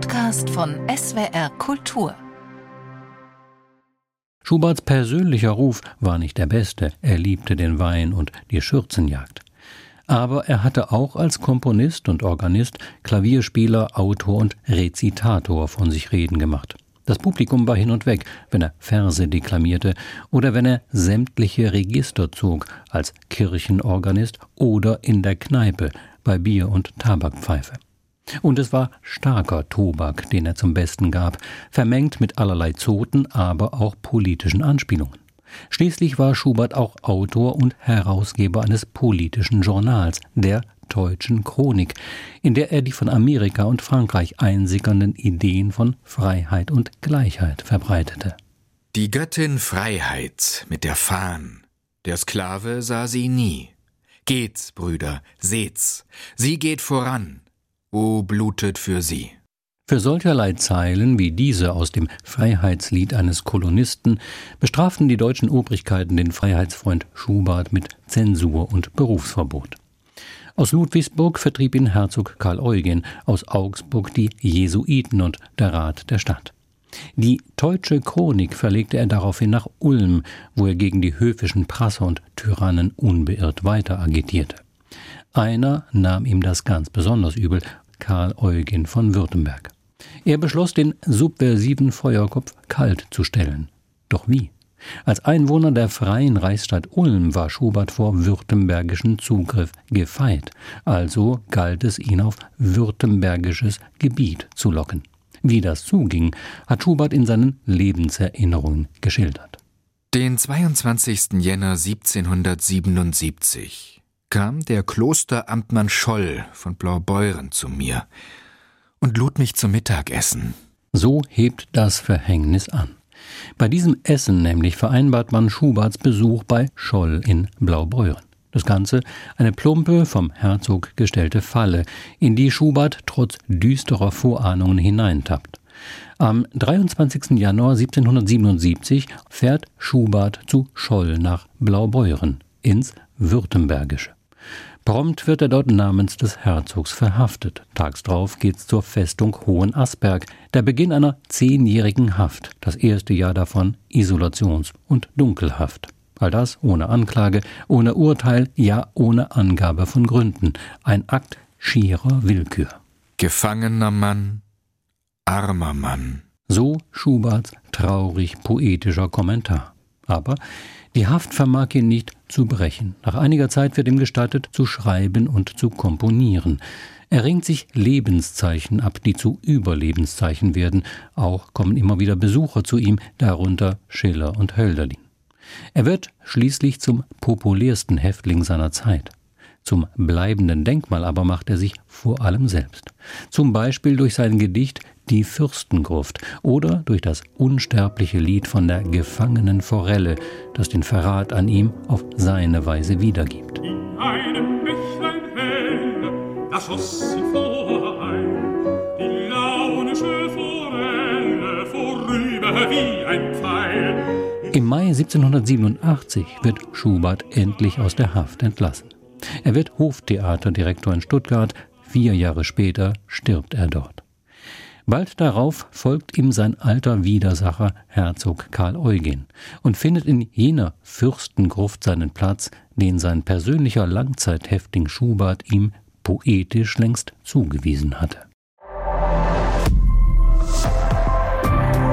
Podcast von SWR Kultur. Schuberts persönlicher Ruf war nicht der beste. Er liebte den Wein und die Schürzenjagd. Aber er hatte auch als Komponist und Organist, Klavierspieler, Autor und Rezitator von sich reden gemacht. Das Publikum war hin und weg, wenn er Verse deklamierte oder wenn er sämtliche Register zog, als Kirchenorganist oder in der Kneipe bei Bier und Tabakpfeife. Und es war starker Tobak, den er zum Besten gab, vermengt mit allerlei Zoten, aber auch politischen Anspielungen. Schließlich war Schubert auch Autor und Herausgeber eines politischen Journals, der Deutschen Chronik, in der er die von Amerika und Frankreich einsickernden Ideen von Freiheit und Gleichheit verbreitete. Die Göttin Freiheit mit der Fahn, der Sklave sah sie nie. Geht's, Brüder, seht's, sie geht voran, O blutet für sie. Für solcherlei Zeilen wie diese aus dem Freiheitslied eines Kolonisten bestraften die deutschen Obrigkeiten den Freiheitsfreund Schubert mit Zensur und Berufsverbot. Aus Ludwigsburg vertrieb ihn Herzog Karl Eugen, aus Augsburg die Jesuiten und der Rat der Stadt. Die Deutsche Chronik verlegte er daraufhin nach Ulm, wo er gegen die höfischen Prasser und Tyrannen unbeirrt weiter agitierte. Einer nahm ihm das ganz besonders übel, Karl Eugen von Württemberg. Er beschloss, den subversiven Feuerkopf kalt zu stellen. Doch wie? Als Einwohner der freien Reichsstadt Ulm war Schubert vor württembergischen Zugriff gefeit, also galt es ihn auf württembergisches Gebiet zu locken. Wie das zuging, hat Schubert in seinen Lebenserinnerungen geschildert. Den 22. Jänner 1777 kam der Klosteramtmann Scholl von Blaubeuren zu mir und lud mich zum Mittagessen. So hebt das Verhängnis an. Bei diesem Essen nämlich vereinbart man Schuberts Besuch bei Scholl in Blaubeuren. Das Ganze eine plumpe, vom Herzog gestellte Falle, in die Schubert trotz düsterer Vorahnungen hineintappt. Am 23. Januar 1777 fährt Schubert zu Scholl nach Blaubeuren ins Württembergische. Prompt wird er dort namens des Herzogs verhaftet. Tags drauf geht's zur Festung Hohenasperg, der Beginn einer zehnjährigen Haft, das erste Jahr davon Isolations- und Dunkelhaft. All das ohne Anklage, ohne Urteil, ja ohne Angabe von Gründen. Ein Akt schierer Willkür. Gefangener Mann, armer Mann. So Schuberts traurig poetischer Kommentar. Aber die Haft vermag ihn nicht zu brechen. Nach einiger Zeit wird ihm gestattet, zu schreiben und zu komponieren. Er ringt sich Lebenszeichen ab, die zu Überlebenszeichen werden. Auch kommen immer wieder Besucher zu ihm, darunter Schiller und Hölderlin. Er wird schließlich zum populärsten Häftling seiner Zeit. Zum bleibenden Denkmal aber macht er sich vor allem selbst. Zum Beispiel durch sein Gedicht Die Fürstengruft oder durch das unsterbliche Lied von der gefangenen Forelle, das den Verrat an ihm auf seine Weise wiedergibt. In einem Bächlein hell, da schoss sie vorein, die launische Forelle vorüber wie ein Pfeil. Im Mai 1787 wird Schubert endlich aus der Haft entlassen. Er wird Hoftheaterdirektor in Stuttgart, vier Jahre später stirbt er dort. Bald darauf folgt ihm sein alter Widersacher Herzog Karl Eugen und findet in jener Fürstengruft seinen Platz, den sein persönlicher Langzeithäftling Schubert ihm poetisch längst zugewiesen hatte.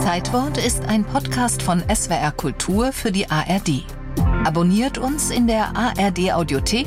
Zeitwort ist ein Podcast von SWR Kultur für die ARD. Abonniert uns in der ARD Audiothek